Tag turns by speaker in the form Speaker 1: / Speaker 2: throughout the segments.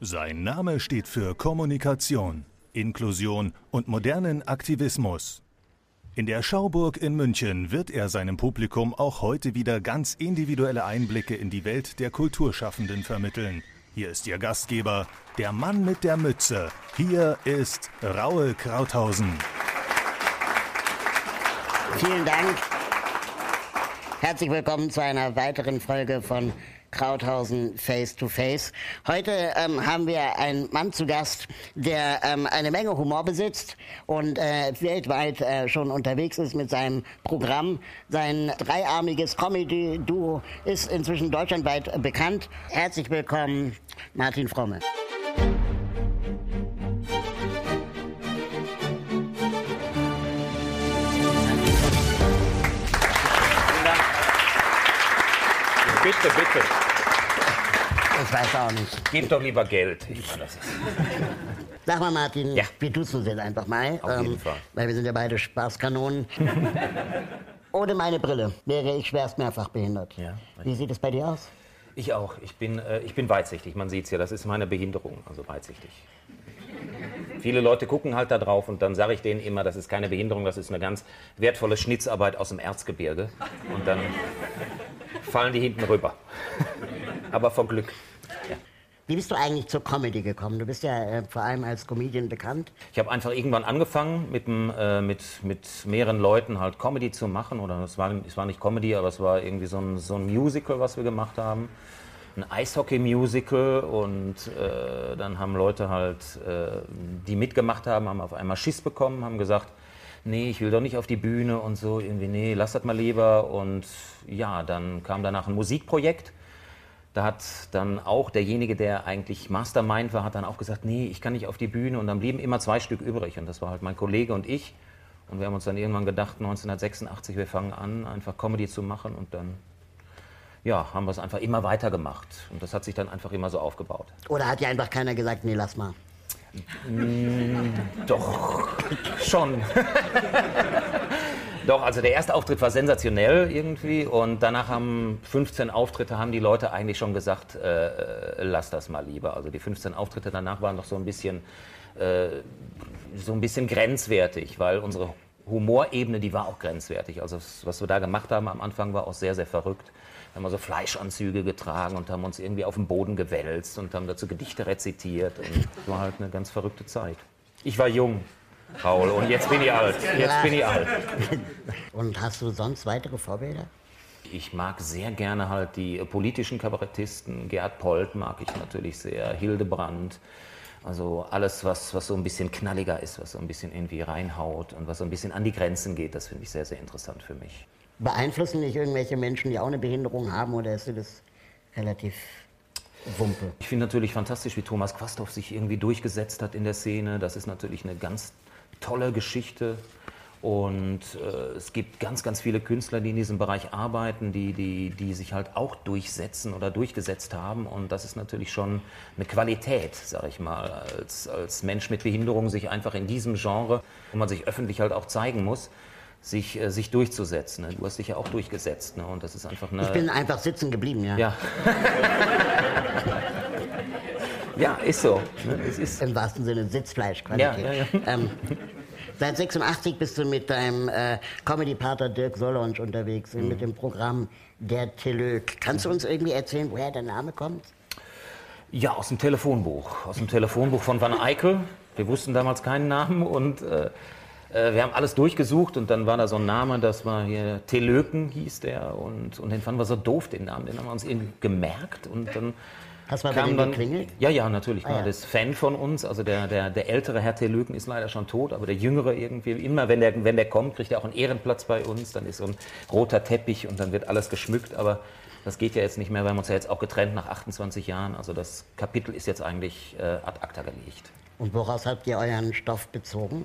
Speaker 1: Sein Name steht für Kommunikation, Inklusion und modernen Aktivismus. In der Schauburg in München wird er seinem Publikum auch heute wieder ganz individuelle Einblicke in die Welt der Kulturschaffenden vermitteln. Hier ist Ihr Gastgeber, der Mann mit der Mütze. Hier ist Raue Krauthausen.
Speaker 2: Vielen Dank. Herzlich willkommen zu einer weiteren Folge von Krauthausen Face to Face. Heute ähm, haben wir einen Mann zu Gast, der ähm, eine Menge Humor besitzt und äh, weltweit äh, schon unterwegs ist mit seinem Programm. Sein dreiarmiges Comedy-Duo ist inzwischen deutschlandweit bekannt. Herzlich willkommen, Martin Fromme.
Speaker 3: Bitte, bitte.
Speaker 2: Ich weiß auch nicht.
Speaker 3: Gib doch lieber Geld. Ich meine, das ist
Speaker 2: Sag mal, Martin,
Speaker 3: Ja.
Speaker 2: wir duzen uns jetzt einfach mal. ähm,
Speaker 3: Auf jeden Fall.
Speaker 2: Weil wir sind ja beide Spaßkanonen. Ohne meine Brille wäre ich schwerst mehrfach behindert.
Speaker 3: Ja.
Speaker 2: Wie sieht es bei dir aus?
Speaker 3: ich auch. Ich bin, äh, ich bin weitsichtig. Man sieht es ja, das ist meine Behinderung, also weitsichtig. Viele Leute gucken halt da drauf und dann sage ich denen immer, das ist keine Behinderung, das ist eine ganz wertvolle Schnitzarbeit aus dem Erzgebirge. Und dann fallen die hinten rüber. Aber vor Glück.
Speaker 2: Wie bist du eigentlich zur Comedy gekommen? Du bist ja äh, vor allem als Comedian bekannt.
Speaker 3: Ich habe einfach irgendwann angefangen, mit, dem, äh, mit, mit mehreren Leuten halt Comedy zu machen. Oder es war, es war nicht Comedy, aber es war irgendwie so ein, so ein Musical, was wir gemacht haben. Ein Eishockey-Musical. Und äh, dann haben Leute halt, äh, die mitgemacht haben, haben auf einmal Schiss bekommen, haben gesagt, nee, ich will doch nicht auf die Bühne und so. Irgendwie, nee, lass das mal lieber. Und ja, dann kam danach ein Musikprojekt. Da hat dann auch derjenige, der eigentlich Mastermind war, hat dann auch gesagt, nee, ich kann nicht auf die Bühne. Und dann blieben immer zwei Stück übrig. Und das war halt mein Kollege und ich. Und wir haben uns dann irgendwann gedacht, 1986, wir fangen an, einfach Comedy zu machen. Und dann, ja, haben wir es einfach immer weitergemacht. Und das hat sich dann einfach immer so aufgebaut.
Speaker 2: Oder hat dir einfach keiner gesagt, nee, lass mal?
Speaker 3: Doch, schon. Doch, also der erste Auftritt war sensationell irgendwie und danach haben 15 Auftritte, haben die Leute eigentlich schon gesagt, äh, äh, lass das mal lieber. Also die 15 Auftritte danach waren noch so ein bisschen, äh, so ein bisschen grenzwertig, weil unsere Humorebene, die war auch grenzwertig. Also was wir da gemacht haben am Anfang war auch sehr, sehr verrückt. Wir haben also Fleischanzüge getragen und haben uns irgendwie auf den Boden gewälzt und haben dazu Gedichte rezitiert und es war halt eine ganz verrückte Zeit. Ich war jung, Paul, und jetzt bin ich alt. Jetzt bin ich alt.
Speaker 2: Und hast du sonst weitere Vorbilder?
Speaker 3: Ich mag sehr gerne halt die politischen Kabarettisten. Gerd Polt mag ich natürlich sehr, Hildebrand. Also alles, was, was so ein bisschen knalliger ist, was so ein bisschen irgendwie reinhaut und was so ein bisschen an die Grenzen geht, das finde ich sehr, sehr interessant für mich.
Speaker 2: Beeinflussen dich irgendwelche Menschen, die auch eine Behinderung haben, oder ist dir das relativ Wumpe?
Speaker 3: Ich finde natürlich fantastisch, wie Thomas Quasthoff sich irgendwie durchgesetzt hat in der Szene. Das ist natürlich eine ganz tolle Geschichte. Und äh, es gibt ganz, ganz viele Künstler, die in diesem Bereich arbeiten, die, die, die sich halt auch durchsetzen oder durchgesetzt haben. Und das ist natürlich schon eine Qualität, sage ich mal, als, als Mensch mit Behinderung, sich einfach in diesem Genre, wo man sich öffentlich halt auch zeigen muss, sich, äh, sich durchzusetzen. Ne? Du hast dich ja auch durchgesetzt. Ne? Und das ist einfach eine.
Speaker 2: Ich bin einfach sitzen geblieben, ja.
Speaker 3: ja. ja, ist so. Ne? Es ist,
Speaker 2: Im wahrsten Sinne Sitzfleischqualität.
Speaker 3: Ja, ja, ja.
Speaker 2: Ähm, seit 86 bist du mit deinem äh, Comedy-Pater Dirk Solonsch unterwegs
Speaker 3: Mhm.
Speaker 2: mit dem Programm Der Telök. Kannst du uns irgendwie erzählen, woher der Name kommt?
Speaker 3: Ja, aus dem Telefonbuch. Aus dem Telefonbuch von Van Eyck. Wir wussten damals keinen Namen und äh, äh, wir haben alles durchgesucht und dann war da so ein Name, das war hier Telöken hieß der und, und den fanden wir so doof, den Namen. Den haben wir uns irgendwie gemerkt und dann
Speaker 2: Hast du mal
Speaker 3: kam dann,
Speaker 2: geklingelt?
Speaker 3: Ja, ja, natürlich.
Speaker 2: Ah, ja.
Speaker 3: das Fan von uns. Also der, der, der ältere Herr Telöken ist leider schon tot, aber der jüngere irgendwie, immer wenn der, wenn der kommt, kriegt er auch einen Ehrenplatz bei uns. Dann ist so ein roter Teppich und dann wird alles geschmückt. Aber das geht ja jetzt nicht mehr. Wir haben uns ja jetzt auch getrennt nach 28 Jahren. Also das Kapitel ist jetzt eigentlich äh, ad acta gelegt.
Speaker 2: Und woraus habt ihr euren Stoff bezogen?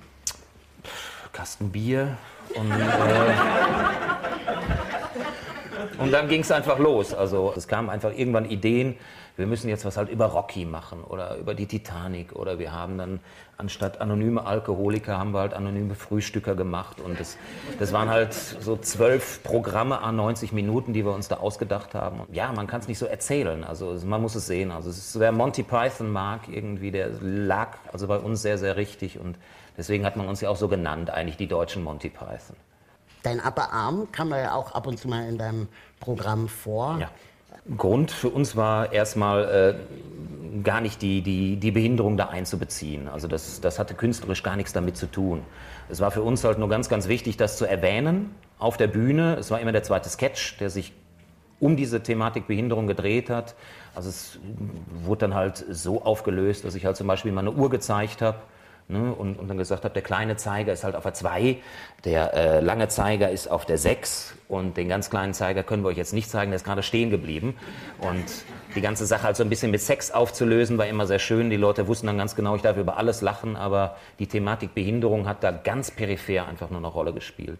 Speaker 3: Kasten Bier und äh, Und dann ging es einfach los. Also es kamen einfach irgendwann Ideen, wir müssen jetzt was halt über Rocky machen oder über die Titanic oder wir haben dann anstatt anonyme Alkoholiker haben wir halt anonyme Frühstücker gemacht und das, das waren halt so zwölf Programme an 90 Minuten, die wir uns da ausgedacht haben. Und ja, man kann es nicht so erzählen, also man muss es sehen. Also es ist, wer Monty Python mag irgendwie, der lag also bei uns sehr, sehr richtig und deswegen hat man uns ja auch so genannt, eigentlich die deutschen Monty Python.
Speaker 2: Dein Upper Arm kam ja auch ab und zu mal in deinem Programm vor.
Speaker 3: Ja. Grund für uns war erstmal äh, gar nicht die, die, die Behinderung da einzubeziehen. Also das, das hatte künstlerisch gar nichts damit zu tun. Es war für uns halt nur ganz, ganz wichtig, das zu erwähnen auf der Bühne. Es war immer der zweite Sketch, der sich um diese Thematik Behinderung gedreht hat. Also es wurde dann halt so aufgelöst, dass ich halt zum Beispiel mal eine Uhr gezeigt habe Ne, und, und, dann gesagt habe, der kleine Zeiger ist halt auf der 2, der äh, lange Zeiger ist auf der 6 und den ganz kleinen Zeiger können wir euch jetzt nicht zeigen, der ist gerade stehen geblieben. Und die ganze Sache halt so ein bisschen mit Sex aufzulösen, war immer sehr schön. Die Leute wussten dann ganz genau, ich darf über alles lachen, aber die Thematik Behinderung hat da ganz peripher einfach nur eine Rolle gespielt.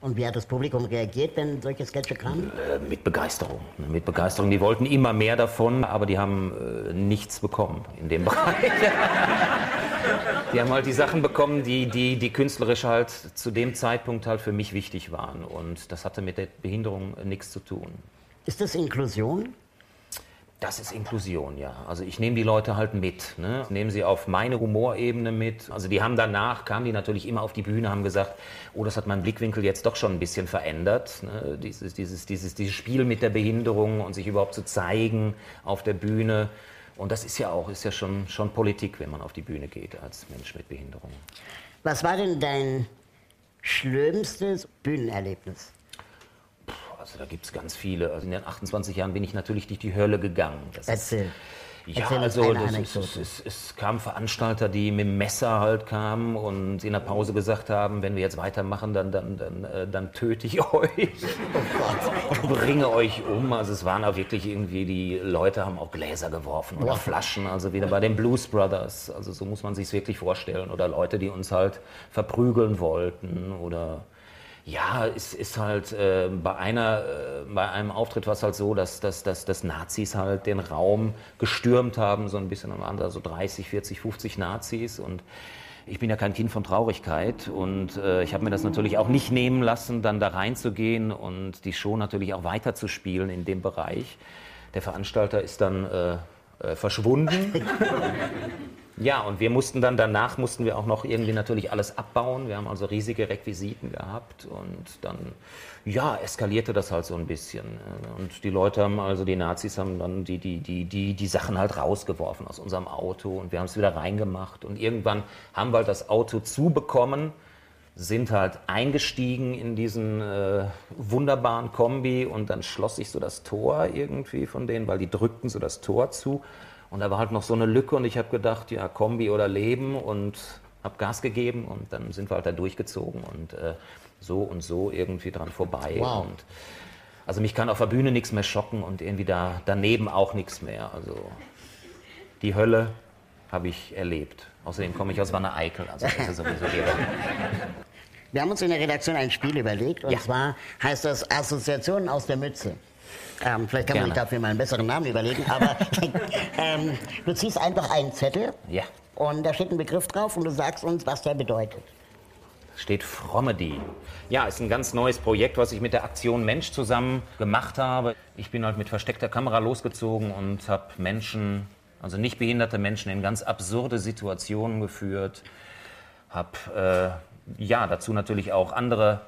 Speaker 2: Und wie hat das Publikum reagiert, wenn solche Sketche kamen?
Speaker 3: Äh, mit Begeisterung. Ne, mit Begeisterung. Die wollten immer mehr davon, aber die haben äh, nichts bekommen in dem Bereich. Die haben halt die Sachen bekommen, die, die, die künstlerisch halt zu dem Zeitpunkt halt für mich wichtig waren. Und das hatte mit der Behinderung nichts zu tun.
Speaker 2: Ist das Inklusion?
Speaker 3: Das ist Inklusion, ja. Also ich nehme die Leute halt mit, ne? nehme sie auf meine Humorebene mit. Also die haben danach, kamen die natürlich immer auf die Bühne, haben gesagt, oh, das hat meinen Blickwinkel jetzt doch schon ein bisschen verändert. Ne? Dieses, dieses, dieses, dieses Spiel mit der Behinderung und sich überhaupt zu zeigen auf der Bühne. Und das ist ja auch, ist ja schon, schon Politik, wenn man auf die Bühne geht als Mensch mit Behinderung.
Speaker 2: Was war denn dein schlimmstes Bühnenerlebnis?
Speaker 3: Also da gibt es ganz viele. Also in den 28 Jahren bin ich natürlich durch die Hölle gegangen.
Speaker 2: Das Erzähl.
Speaker 3: Ist, ja, also das, es, es, es, kamen Veranstalter, die mit dem Messer halt kamen und in der Pause gesagt haben, wenn wir jetzt weitermachen, dann, dann, dann, äh, dann töte ich euch und bringe euch um. Also es waren auch wirklich irgendwie, die Leute haben auch Gläser geworfen oder Flaschen, also wieder bei den Blues Brothers. Also so muss man sich wirklich vorstellen. Oder Leute, die uns halt verprügeln wollten oder ja, es ist halt äh, bei, einer, äh, bei einem Auftritt war es halt so, dass, dass, dass, dass Nazis halt den Raum gestürmt haben, so ein bisschen am anderen, so 30, 40, 50 Nazis und ich bin ja kein Kind von Traurigkeit und äh, ich habe mir das natürlich auch nicht nehmen lassen, dann da reinzugehen und die Show natürlich auch weiterzuspielen in dem Bereich. Der Veranstalter ist dann äh, äh verschwunden. Ja, und wir mussten dann danach mussten wir auch noch irgendwie natürlich alles abbauen. Wir haben also riesige Requisiten gehabt und dann ja, eskalierte das halt so ein bisschen. Und die Leute haben also die Nazis haben dann die die die die die Sachen halt rausgeworfen aus unserem Auto und wir haben es wieder reingemacht und irgendwann haben wir halt das Auto zubekommen sind halt eingestiegen in diesen äh, wunderbaren Kombi und dann schloss sich so das Tor irgendwie von denen, weil die drückten so das Tor zu und da war halt noch so eine Lücke und ich habe gedacht, ja, Kombi oder Leben und habe Gas gegeben und dann sind wir halt da durchgezogen und äh, so und so irgendwie dran vorbei. Wow. Und also mich kann auf der Bühne nichts mehr schocken und irgendwie da daneben auch nichts mehr. Also die Hölle habe ich erlebt. Außerdem komme ich aus Wanne Eickel, also das ist sowieso die Hölle.
Speaker 2: Wir haben uns in der Redaktion ein Spiel überlegt und ja. zwar heißt das Assoziationen aus der Mütze. Ähm, vielleicht kann Gerne. man sich dafür mal einen besseren Namen überlegen, aber ähm, du ziehst einfach einen Zettel
Speaker 3: ja.
Speaker 2: und da steht ein Begriff drauf und du sagst uns, was der bedeutet.
Speaker 3: Steht Frommedy. Ja, ist ein ganz neues Projekt, was ich mit der Aktion Mensch zusammen gemacht habe. Ich bin halt mit versteckter Kamera losgezogen und habe Menschen, also nicht behinderte Menschen, in ganz absurde Situationen geführt. Habe äh, ja dazu natürlich auch andere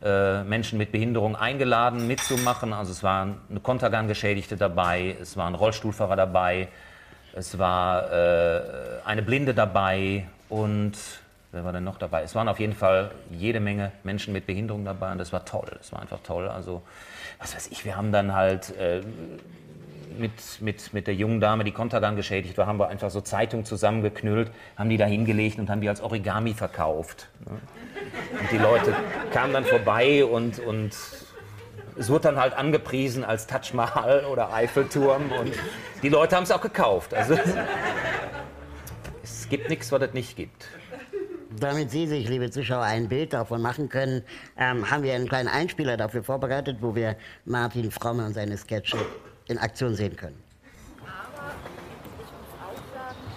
Speaker 3: Menschen mit Behinderung eingeladen, mitzumachen. Also es waren eine Kontergan-Geschädigte dabei, es war ein Rollstuhlfahrer dabei, es war äh, eine Blinde dabei und wer war denn noch dabei? Es waren auf jeden Fall jede Menge Menschen mit Behinderung dabei und das war toll. Es war einfach toll. Also was weiß ich, wir haben dann halt äh, mit, mit, mit der jungen Dame, die Kontergan geschädigt war, haben wir einfach so Zeitungen zusammengeknüllt, haben die da hingelegt und haben die als Origami verkauft. Und die Leute kamen dann vorbei und, und es wurde dann halt angepriesen als Taj Mahal oder Eiffelturm und die Leute haben es auch gekauft. Also es gibt nichts, was es nicht gibt.
Speaker 2: Damit Sie sich, liebe Zuschauer, ein Bild davon machen können, ähm, haben wir einen kleinen Einspieler dafür vorbereitet, wo wir Martin Fromme und seine Sketche in Aktion sehen können.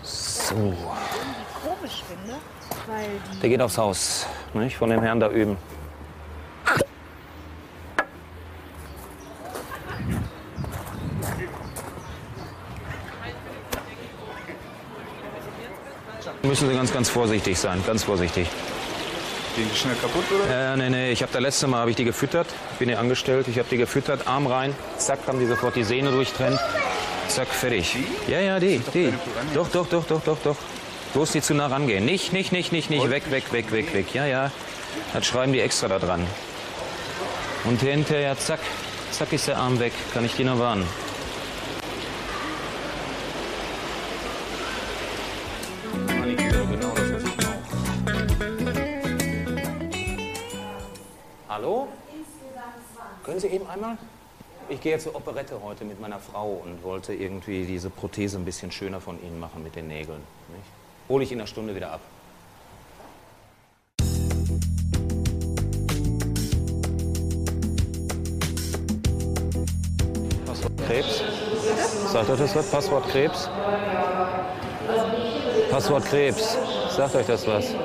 Speaker 3: So,
Speaker 4: komisch finde, weil die
Speaker 3: der geht aufs Haus, nicht? Von dem Herrn da üben. Müssen Sie ganz, ganz vorsichtig sein, ganz vorsichtig.
Speaker 5: Gehen die schnell kaputt, oder?
Speaker 3: Äh, nee, nee, ich habe das letzte Mal habe ich die gefüttert. Bin hier angestellt, ich habe die gefüttert, Arm rein, zack, haben die sofort die Sehne durchtrennt. Zack, fertig. Ja, ja, die, die.
Speaker 5: keine Piranhas.
Speaker 3: Doch, doch, doch, doch, doch, doch. Bloß nicht zu nah rangehen. Nicht, nicht, nicht, nicht, nicht. Weg, weg, weg, weg, weg. Ja, ja. Das schreiben die extra da dran. Und hinterher, zack, zack ist der Arm weg. Kann ich dir nur warnen. Können Sie eben einmal? Ich gehe zur Operette heute mit meiner Frau und wollte irgendwie diese Prothese ein bisschen schöner von Ihnen machen mit den Nägeln. Nicht? Hole ich in einer Stunde wieder ab. Passwort Krebs. Sagt euch das was? Passwort Krebs? Passwort Krebs. Sagt euch das was?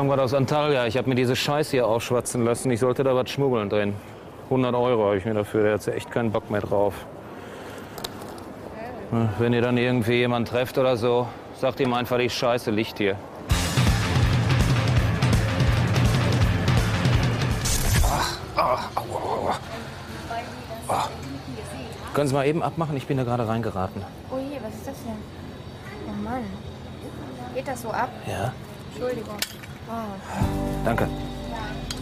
Speaker 3: Ich komme gerade aus Antalya. Ich habe mir diese Scheiße hier aufschwatzen lassen. Ich sollte da was schmuggeln drin. 100 Euro habe ich mir dafür. Der hat ja echt keinen Bock mehr drauf. Wenn ihr dann irgendwie jemanden trefft oder so, sagt ihm einfach, die Scheiße liegt hier. Können Sie mal eben abmachen? Ich bin da gerade reingeraten.
Speaker 4: Oh je, was ist das denn? Oh Mann. Geht das so ab?
Speaker 3: Ja,
Speaker 4: Entschuldigung.
Speaker 3: Danke.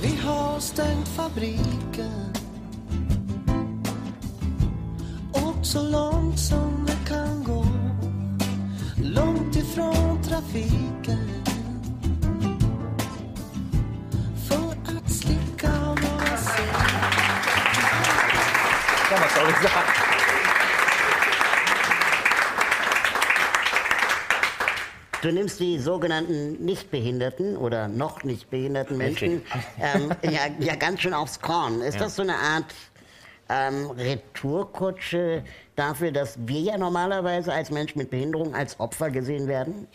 Speaker 6: Vi har stängt fabriken. Åkt så långt som det kan gå. Långt ifrån trafiken. För att slicka sekunder.
Speaker 3: Ja, was
Speaker 2: Du nimmst die sogenannten Nichtbehinderten oder noch nicht behinderten Menschen ähm, ja, ja ganz schön aufs Korn. Ist das so eine Art ähm, Retourkutsche dafür, dass wir ja normalerweise als Mensch mit Behinderung als Opfer gesehen werden?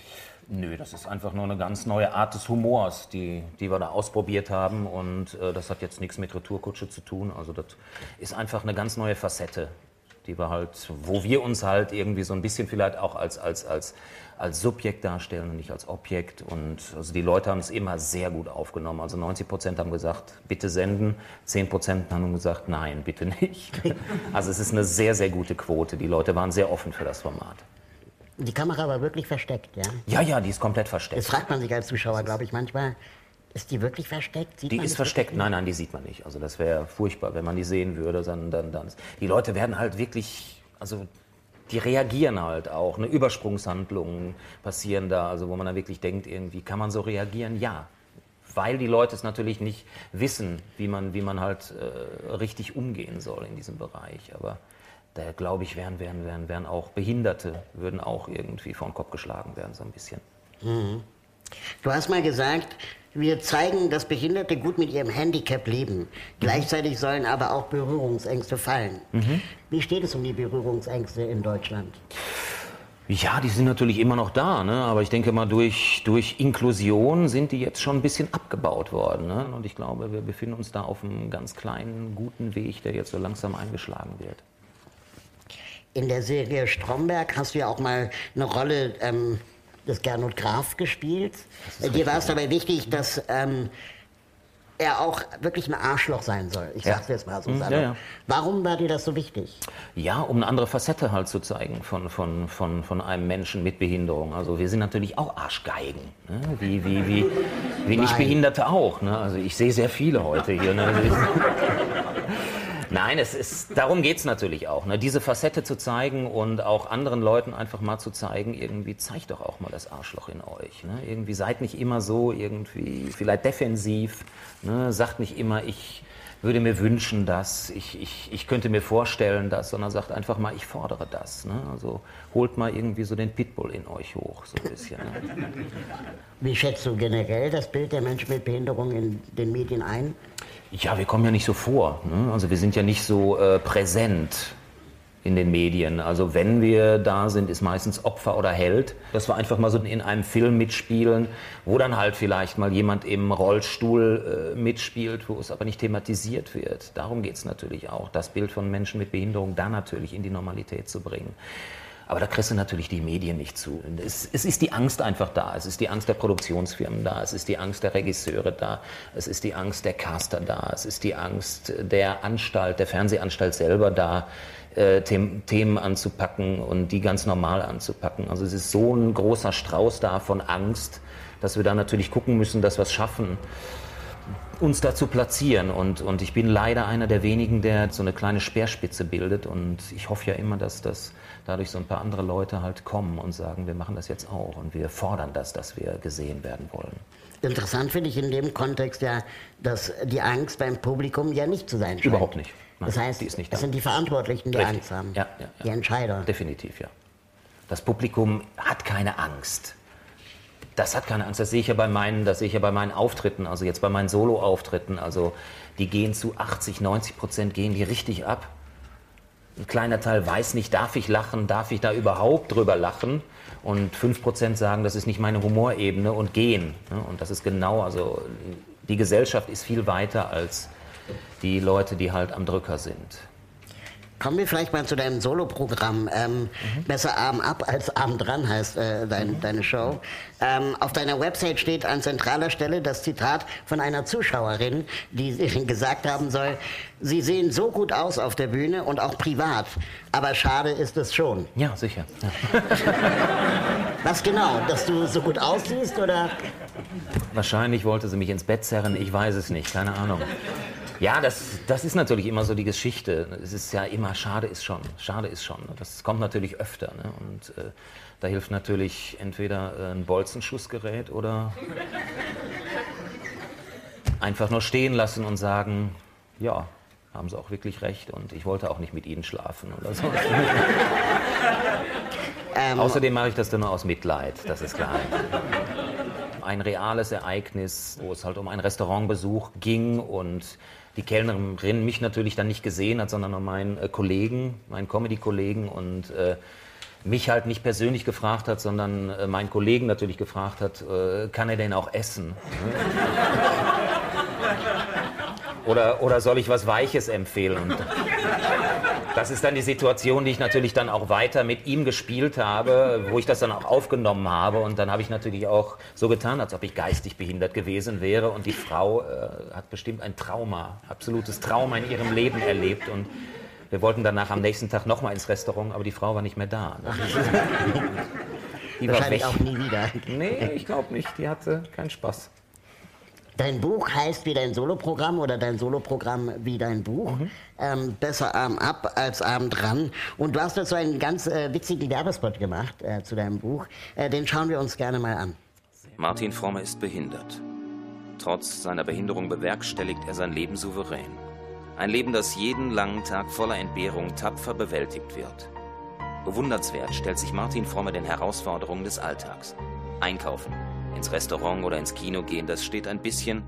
Speaker 3: Nö, das ist einfach nur eine ganz neue Art des Humors, die, die wir da ausprobiert haben. Und äh, das hat jetzt nichts mit Retourkutsche zu tun. Also das ist einfach eine ganz neue Facette, die wir halt, wo wir uns halt irgendwie so ein bisschen vielleicht auch als, als, als, als Subjekt darstellen und nicht als Objekt. Und also die Leute haben es immer sehr gut aufgenommen. Also 90 Prozent haben gesagt, bitte senden. 10 Prozent haben gesagt, nein, bitte nicht. Also es ist eine sehr, sehr gute Quote. Die Leute waren sehr offen für das Format.
Speaker 2: Die Kamera war wirklich versteckt, ja?
Speaker 3: Ja, ja, die ist komplett versteckt.
Speaker 2: Jetzt fragt man sich als Zuschauer, glaube ich, manchmal, ist die wirklich versteckt? Sieht
Speaker 3: Die ist
Speaker 2: das
Speaker 3: versteckt. Nein, nein, die sieht man nicht. Also das wäre furchtbar, wenn man die sehen würde. Dann, dann, dann. Die Leute werden halt wirklich, also die reagieren halt auch. Eine Übersprungshandlungen passieren da, also wo man dann wirklich denkt, irgendwie kann man so reagieren? Ja. Weil die Leute es natürlich nicht wissen, wie man, wie man halt äh, richtig umgehen soll in diesem Bereich. Aber da glaube ich, wären, wären, wären, wären auch Behinderte, würden auch irgendwie vor den Kopf geschlagen werden, so ein bisschen.
Speaker 2: Du hast mal gesagt, wir zeigen, dass Behinderte gut mit ihrem Handicap leben. Gleichzeitig sollen aber auch Berührungsängste fallen. Wie steht es um die Berührungsängste in Deutschland?
Speaker 3: Ja, die sind natürlich immer noch da, ne? aber ich denke mal, durch, durch Inklusion sind die jetzt schon ein bisschen abgebaut worden. Ne? Und ich glaube, wir befinden uns da auf einem ganz kleinen, guten Weg, der jetzt so langsam eingeschlagen wird.
Speaker 2: In der Serie Stromberg hast du ja auch mal eine Rolle ähm, des Gernot Graf gespielt. Dir war es dabei wichtig, dass ähm, er auch wirklich ein Arschloch sein soll. Ich
Speaker 3: Ja.
Speaker 2: sag's jetzt mal so.
Speaker 3: Mhm, ja, ja.
Speaker 2: Warum war dir das so wichtig?
Speaker 3: Ja, um eine andere Facette halt zu zeigen von, von, von, von einem Menschen mit Behinderung. Also wir sind natürlich auch Arschgeigen, ne? wie, wie, wie, wie Nichtbehinderte auch. Ne? Also ich sehe sehr viele heute hier. Ne? Nein, es ist, darum geht es natürlich auch. Ne? Diese Facette zu zeigen und auch anderen Leuten einfach mal zu zeigen, irgendwie zeigt doch auch mal das Arschloch in euch. Ne? Irgendwie seid nicht immer so irgendwie, vielleicht defensiv, ne? sagt nicht immer, ich würde mir wünschen, dass ich, ich, ich könnte mir vorstellen, dass, sondern sagt einfach mal, ich fordere das. Ne? Also holt mal irgendwie so den Pitbull in euch hoch, so ein bisschen. Ne?
Speaker 2: Wie schätzt du generell das Bild der Menschen mit Behinderung in den Medien ein?
Speaker 3: Ja, wir kommen ja nicht so vor. Ne? Also wir sind ja nicht so äh, präsent in den Medien. Also wenn wir da sind, ist meistens Opfer oder Held. Dass wir einfach mal so in einem Film mitspielen, wo dann halt vielleicht mal jemand im Rollstuhl äh, mitspielt, wo es aber nicht thematisiert wird. Darum geht es natürlich auch, das Bild von Menschen mit Behinderung da natürlich in die Normalität zu bringen. Aber da kriegst du natürlich die Medien nicht zu. Es, es, ist die Angst einfach da. Es ist die Angst der Produktionsfirmen da. Es ist die Angst der Regisseure da. Es ist die Angst der Caster da. Es ist die Angst der Anstalt, der Fernsehanstalt selber da, äh, Themen anzupacken und die ganz normal anzupacken. Also es ist so ein großer Strauß da von Angst, dass wir da natürlich gucken müssen, dass wir es schaffen, uns da zu platzieren. Und, und ich bin leider einer der wenigen, der so eine kleine Speerspitze bildet. Und ich hoffe ja immer, dass das dadurch so ein paar andere Leute halt kommen und sagen, wir machen das jetzt auch und wir fordern das, dass wir gesehen werden wollen.
Speaker 2: Interessant finde ich in dem Kontext ja, dass die Angst beim Publikum ja nicht zu sein scheint.
Speaker 3: Überhaupt nicht. Nein,
Speaker 2: das heißt,
Speaker 3: die ist nicht
Speaker 2: es
Speaker 3: da.
Speaker 2: sind die Verantwortlichen, die
Speaker 3: Richtig.
Speaker 2: Angst haben.
Speaker 3: Ja, ja, ja.
Speaker 2: Die Entscheider.
Speaker 3: Definitiv, ja. Das Publikum hat keine Angst. Das hat keine Angst. Das sehe ich ja bei meinen, das sehe ich ja bei meinen Auftritten, also jetzt bei meinen Solo-Auftritten. Also die gehen zu 80, 90 Prozent gehen die richtig ab. Ein kleiner Teil weiß nicht, darf ich lachen, darf ich da überhaupt drüber lachen? Und 5 Prozent sagen, das ist nicht meine Humorebene und gehen. Und das ist genau, also die Gesellschaft ist viel weiter als die Leute, die halt am Drücker sind.
Speaker 2: Kommen wir vielleicht mal zu deinem Soloprogramm. Ähm, Besser Arm ab als Arm dran heißt äh, dein, deine Show. Ähm, auf deiner Website steht an zentraler Stelle das Zitat von einer Zuschauerin, die gesagt haben soll, Sie sehen so gut aus auf der Bühne und auch privat, aber schade ist es schon.
Speaker 3: Ja, sicher. Ja.
Speaker 2: Was genau? Dass du so gut aussiehst oder?
Speaker 3: Wahrscheinlich wollte sie mich ins Bett zerren, ich weiß es nicht, keine Ahnung. Ja, das, das ist natürlich immer so die Geschichte. Es ist ja immer, schade ist schon, schade ist schon. Das kommt natürlich öfter. Ne? Und äh, da hilft natürlich entweder äh, ein Bolzenschussgerät oder einfach nur stehen lassen und sagen, ja, haben sie auch wirklich recht und ich wollte auch nicht mit ihnen schlafen oder so.
Speaker 2: Ähm,
Speaker 3: Außerdem mache ich das dann nur aus Mitleid, das ist klar. Ein reales Ereignis, wo es halt um einen Restaurantbesuch ging und die Kellnerin mich natürlich dann nicht gesehen hat, sondern nur meinen äh, Kollegen, meinen Comedy-Kollegen und äh, mich halt nicht persönlich gefragt hat, sondern äh, meinen Kollegen natürlich gefragt hat, äh, kann er denn auch essen? Oder, oder soll ich was Weiches empfehlen? Und das ist dann die Situation, die ich natürlich dann auch weiter mit ihm gespielt habe, wo ich das dann auch aufgenommen habe. Und dann habe ich natürlich auch so getan, als ob ich geistig behindert gewesen wäre. Und die Frau äh, hat bestimmt ein Trauma, absolutes Trauma in ihrem Leben erlebt. Und wir wollten danach am nächsten Tag nochmal ins Restaurant, aber die Frau war nicht mehr da. Die war
Speaker 2: wahrscheinlich auch nie wieder.
Speaker 3: Nee, ich glaube nicht. Die hatte keinen Spaß.
Speaker 2: Dein Buch heißt wie dein Soloprogramm oder dein Soloprogramm wie dein Buch. Ähm, besser Arm ab als Arm dran. Und du hast dazu einen ganz äh, witzigen Werbespot gemacht äh, zu deinem Buch. Äh, den schauen wir uns gerne mal an.
Speaker 7: Martin Fromme ist behindert. Trotz seiner Behinderung bewerkstelligt er sein Leben souverän. Ein Leben, das jeden langen Tag voller Entbehrung tapfer bewältigt wird. Bewundernswert stellt sich Martin Fromme den Herausforderungen des Alltags. Einkaufen, ins Restaurant oder ins Kino gehen, das steht ein bisschen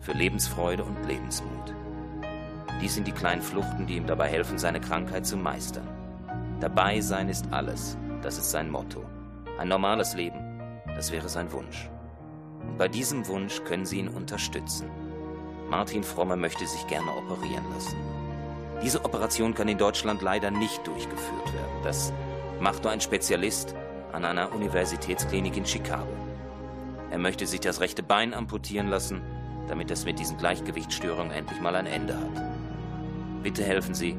Speaker 7: für Lebensfreude und Lebensmut. Dies sind die kleinen Fluchten, die ihm dabei helfen, seine Krankheit zu meistern. Dabei sein ist alles, das ist sein Motto. Ein normales Leben, das wäre sein Wunsch. Und bei diesem Wunsch können Sie ihn unterstützen. Martin Fromme möchte sich gerne operieren lassen. Diese Operation kann in Deutschland leider nicht durchgeführt werden. Das macht nur ein Spezialist an einer Universitätsklinik in Chicago. Er möchte sich das rechte Bein amputieren lassen, damit es mit diesen Gleichgewichtsstörungen endlich mal ein Ende hat. Bitte helfen Sie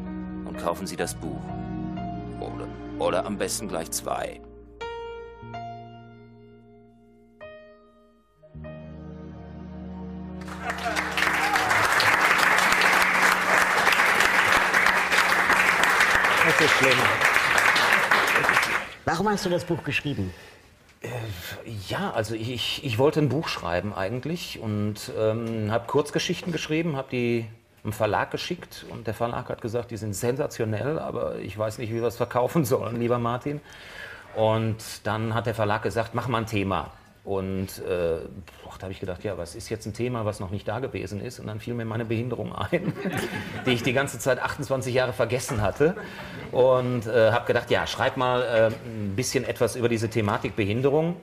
Speaker 7: und kaufen Sie das Buch. Oder, oder am besten gleich zwei.
Speaker 3: Das ist schlimm.
Speaker 2: Warum hast du das Buch geschrieben?
Speaker 3: Ja, also ich, ich wollte ein Buch schreiben eigentlich und ähm, habe Kurzgeschichten geschrieben, habe die einem Verlag geschickt und der Verlag hat gesagt, die sind sensationell, aber ich weiß nicht, wie wir es verkaufen sollen, lieber Martin. Und dann hat der Verlag gesagt, mach mal ein Thema. Und äh, boah, da habe ich gedacht, ja, was ist jetzt ein Thema, was noch nicht da gewesen ist? Und dann fiel mir meine Behinderung ein, die ich die ganze Zeit 28 Jahre vergessen hatte. Und äh, habe gedacht, ja, schreib mal äh, ein bisschen etwas über diese Thematik Behinderung.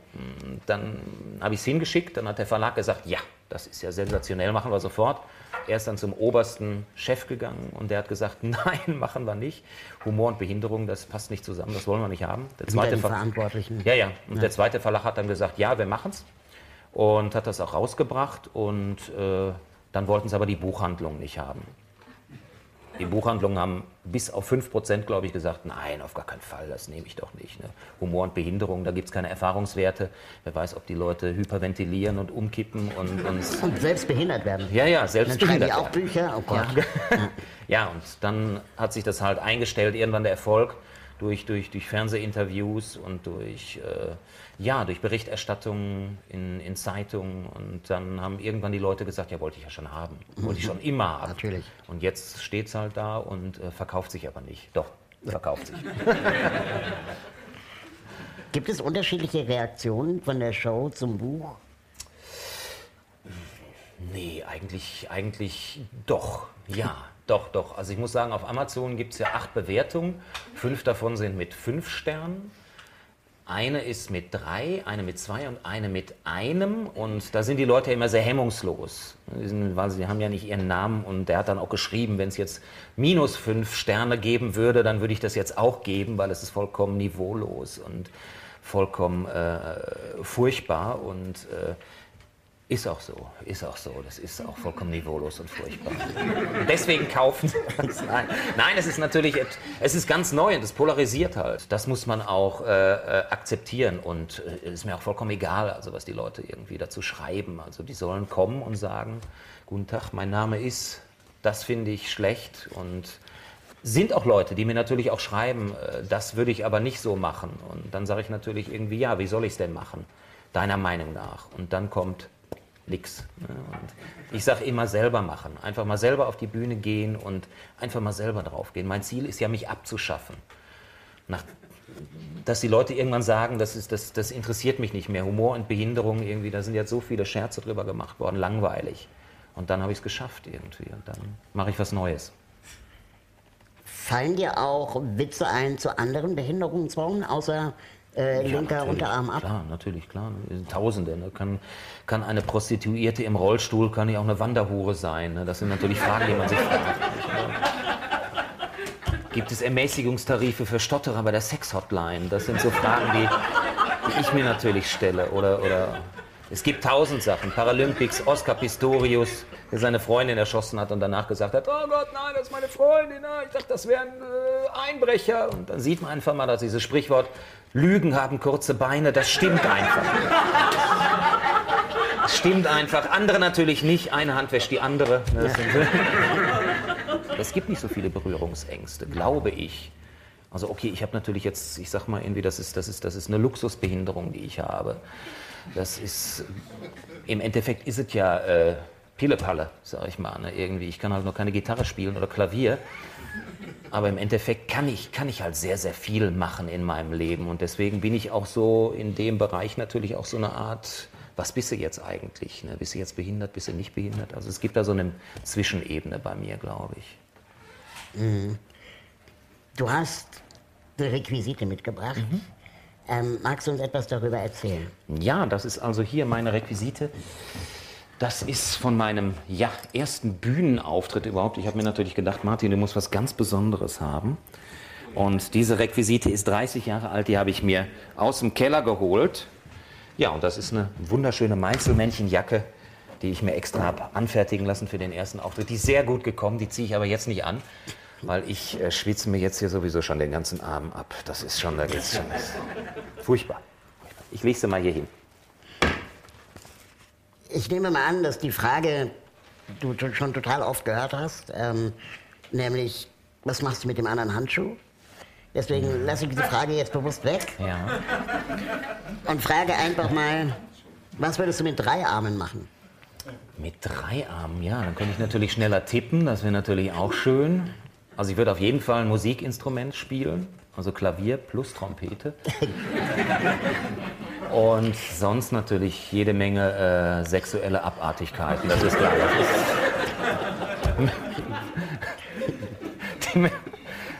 Speaker 3: Dann habe ich es hingeschickt, dann hat der Verlag gesagt, ja, das ist ja sensationell, machen wir sofort. Er ist dann zum obersten Chef gegangen und der hat gesagt, nein, machen wir nicht. Humor und Behinderung, das passt nicht zusammen, das wollen wir nicht haben. Der
Speaker 2: den
Speaker 3: Ver-
Speaker 2: Verantwortlichen.
Speaker 3: ja, ja. Und der zweite Verlag hat dann gesagt, ja, wir machen's. Und hat das auch rausgebracht. Und äh, dann wollten sie aber die Buchhandlung nicht haben. Die Buchhandlungen haben bis auf 5%, glaube ich, gesagt, nein, auf gar keinen Fall, das nehme ich doch nicht. Ne? Humor und Behinderung, da gibt es keine Erfahrungswerte. Wer weiß, ob die Leute hyperventilieren und umkippen und, und
Speaker 2: Und selbst behindert werden.
Speaker 3: ja, ja, selbst
Speaker 2: Dann
Speaker 3: behindert
Speaker 2: auch
Speaker 3: werden.
Speaker 2: Bücher. Oh Gott.
Speaker 3: Ja, und dann hat sich das halt eingestellt, irgendwann der Erfolg durch, durch, durch Fernsehinterviews und durch, äh, ja, durch Berichterstattung in, in Zeitungen. Und dann haben irgendwann die Leute gesagt, ja, wollte ich ja schon haben. Wollte ich schon immer haben.
Speaker 2: Natürlich.
Speaker 3: Und jetzt steht es halt da und äh, verkauft sich aber nicht. Doch, verkauft sich.
Speaker 2: Gibt es unterschiedliche Reaktionen von der Show zum Buch?
Speaker 3: Nee, eigentlich, eigentlich doch. Ja, doch, doch. Also ich muss sagen, auf Amazon gibt es ja acht Bewertungen. Fünf davon sind mit fünf Sternen. Eine ist mit drei, eine mit zwei und eine mit einem. Und da sind die Leute ja immer sehr hemmungslos. Die sind- Weil sie haben ja nicht ihren Namen. Und der hat dann auch geschrieben, wenn es jetzt minus fünf Sterne geben würde, dann würde ich das jetzt auch geben, weil es ist vollkommen niveaulos und vollkommen äh, furchtbar. Und äh, ist auch so, ist auch so. Das ist auch vollkommen niveaulos und furchtbar. Deswegen kaufen. Nein. Nein, es ist natürlich, es ist ganz neu und es polarisiert halt. Das muss man auch äh, äh, akzeptieren und äh, ist mir auch vollkommen egal, also was die Leute irgendwie dazu schreiben. Also die sollen kommen und sagen, guten Tag, mein Name ist, das finde ich schlecht und sind auch Leute, die mir natürlich auch schreiben, äh, das würde ich aber nicht so machen. Und dann sage ich natürlich irgendwie, ja, wie soll ich es denn machen? Deiner Meinung nach. Und dann kommt nix. ich sage immer selber machen. Einfach mal selber auf die Bühne gehen und einfach mal selber drauf gehen. Mein Ziel ist ja, mich abzuschaffen. Nach, dass die Leute irgendwann sagen, das, ist, das, das interessiert mich nicht mehr. Humor und Behinderung irgendwie, da sind jetzt so viele Scherze drüber gemacht worden, langweilig. Und dann habe ich es geschafft irgendwie. Und dann mache ich was Neues.
Speaker 2: Fallen dir auch Witze ein zu anderen Behinderungsformen, außer äh, linker
Speaker 3: natürlich,
Speaker 2: Unterarm ab?
Speaker 3: Klar, natürlich, klar. Sind Tausende. Ne? Kann, kann eine Prostituierte im Rollstuhl, kann ja auch eine Wanderhure sein. Ne? Das sind natürlich Fragen, die man sich fragt. Gibt es Ermäßigungstarife für Stotterer bei der Sex-Hotline? Das sind so Fragen, die, die ich mir natürlich stelle. Oder, oder es gibt tausend Sachen. Paralympics, Oscar Pistorius, der seine Freundin erschossen hat und danach gesagt hat, oh Gott, nein, das ist meine Freundin. Ich dachte, das wären äh, Einbrecher. Und dann sieht man einfach mal, dass dieses Sprichwort, Lügen haben kurze Beine, das stimmt einfach. Das stimmt einfach. Andere natürlich nicht. Eine Hand wäscht die andere. Ne, es gibt nicht so viele Berührungsängste, glaube ich. Also okay, ich habe natürlich jetzt, ich sag mal irgendwie, das ist, das ist, das ist eine Luxusbehinderung, die ich habe. Das ist, im Endeffekt ist es ja äh, Pillepalle, sag ich mal. Ne? Irgendwie, ich kann halt noch keine Gitarre spielen oder Klavier. Aber im Endeffekt kann ich, kann ich halt sehr, sehr viel machen in meinem Leben. Und deswegen bin ich auch so in dem Bereich natürlich auch so eine Art, was bist du jetzt eigentlich? Ne? Bist du jetzt behindert, bist du nicht behindert? Also es gibt da so eine Zwischenebene bei mir, glaube ich.
Speaker 2: Du hast eine Requisite mitgebracht.
Speaker 3: Mhm.
Speaker 2: Ähm, magst du uns etwas darüber erzählen?
Speaker 3: Ja, das ist also hier meine Requisite. Das ist von meinem ja, ersten Bühnenauftritt überhaupt. Ich habe mir natürlich gedacht, Martin, du musst was ganz Besonderes haben. Und diese Requisite ist 30 Jahre alt, die habe ich mir aus dem Keller geholt. Ja, und das ist eine wunderschöne Meinzelmännchenjacke, die ich mir extra habe anfertigen lassen für den ersten Auftritt. Die ist sehr gut gekommen, die ziehe ich aber jetzt nicht an, weil ich äh, schwitze mir jetzt hier sowieso schon den ganzen Arm ab. Das ist schon, da geht's schon. Furchtbar. Ich lege sie mal hier hin.
Speaker 2: Ich nehme mal an, dass die Frage du schon total oft gehört hast, ähm, nämlich, was machst du mit dem anderen Handschuh? Deswegen lasse ich diese Frage jetzt bewusst weg
Speaker 3: Ja.
Speaker 2: und frage einfach mal, was würdest du mit drei Armen machen?
Speaker 3: Mit drei Armen, ja. Dann könnte ich natürlich schneller tippen, das wäre natürlich auch schön. Also ich würde auf jeden Fall ein Musikinstrument spielen, also Klavier plus Trompete. Und sonst natürlich jede Menge äh, sexuelle Abartigkeiten, das ist klar.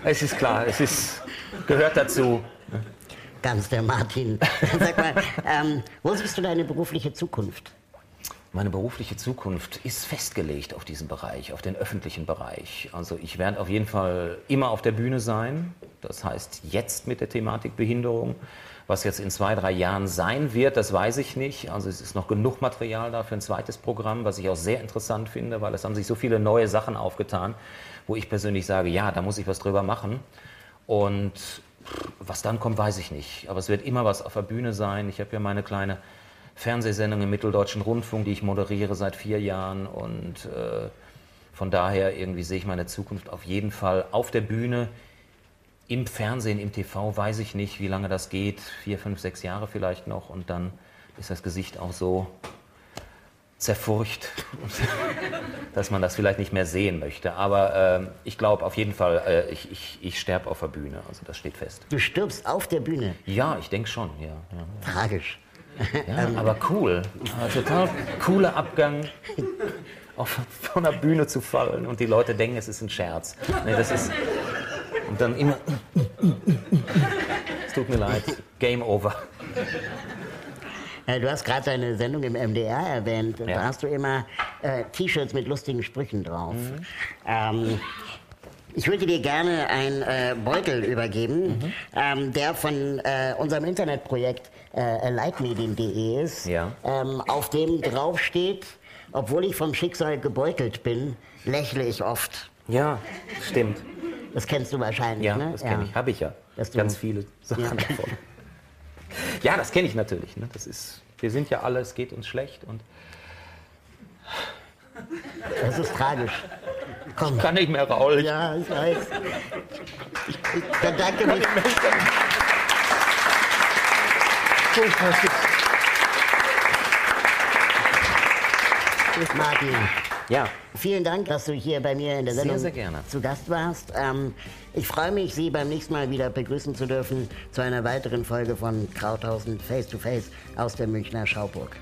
Speaker 3: Es ist klar, es ist, gehört dazu.
Speaker 2: Ganz der Martin. Sag mal, ähm, wo siehst du deine berufliche Zukunft?
Speaker 3: Meine berufliche Zukunft ist festgelegt auf diesen Bereich, auf den öffentlichen Bereich. Also ich werde auf jeden Fall immer auf der Bühne sein. Das heißt jetzt mit der Thematik Behinderung. Was jetzt in zwei, drei Jahren sein wird, das weiß ich nicht. Also es ist noch genug Material da für ein zweites Programm, was ich auch sehr interessant finde, weil es haben sich so viele neue Sachen aufgetan, wo ich persönlich sage, ja, da muss ich was drüber machen. Und was dann kommt, weiß ich nicht. Aber es wird immer was auf der Bühne sein. Ich habe ja meine kleine Fernsehsendung im Mitteldeutschen Rundfunk, die ich moderiere seit vier Jahren. Und äh, von daher irgendwie sehe ich meine Zukunft auf jeden Fall auf der Bühne. Im Fernsehen, im TV weiß ich nicht, wie lange das geht. Vier, fünf, sechs Jahre vielleicht noch. Und dann ist das Gesicht auch so zerfurcht, dass man das vielleicht nicht mehr sehen möchte. Aber ähm, ich glaube auf jeden Fall, äh, ich, ich, ich sterbe auf der Bühne. Also das steht fest.
Speaker 2: Du stirbst auf der Bühne.
Speaker 3: Ja, ich denke schon, ja. ja.
Speaker 2: Tragisch.
Speaker 3: Ja, aber cool. Aber total cooler Abgang, auf, von der Bühne zu fallen und die Leute denken, es ist ein Scherz. Nee, das ist, und dann immer, es tut mir leid, Game over.
Speaker 2: Äh, Du hast gerade deine Sendung im MDR erwähnt. Da
Speaker 3: Ja.
Speaker 2: hast du immer äh, T-Shirts mit lustigen Sprüchen drauf.
Speaker 3: Mhm.
Speaker 2: Ähm, ich würde dir gerne einen äh, Beutel übergeben,
Speaker 3: Mhm.
Speaker 2: ähm, der von äh, unserem Internetprojekt äh, lightmedien.de ist,
Speaker 3: Ja.
Speaker 2: ähm, auf dem drauf steht, obwohl ich vom Schicksal gebeutelt bin, lächle ich oft.
Speaker 3: Ja, stimmt.
Speaker 2: Das kennst du wahrscheinlich,
Speaker 3: Ja,
Speaker 2: ne?
Speaker 3: das kenne ich. Habe ich ja.
Speaker 2: Dass du-
Speaker 3: Ganz viele Sachen
Speaker 2: Ja.
Speaker 3: davon. Ja, das kenne ich natürlich. Ne? Das ist, wir sind ja alle, es geht uns schlecht und
Speaker 2: Das ist tragisch. Komm.
Speaker 3: kann nicht mehr. Ich
Speaker 2: Ja, ich weiß. Ich bedanke mich. Tschüss, Martin.
Speaker 3: Ja,
Speaker 2: Vielen Dank, dass du hier bei mir in der
Speaker 3: Sehr,
Speaker 2: Sendung
Speaker 3: sehr gerne.
Speaker 2: zu Gast warst. Ähm, ich freue mich, Sie beim nächsten Mal wieder begrüßen zu dürfen zu einer weiteren Folge von Krauthausen Face to Face aus der Münchner Schauburg.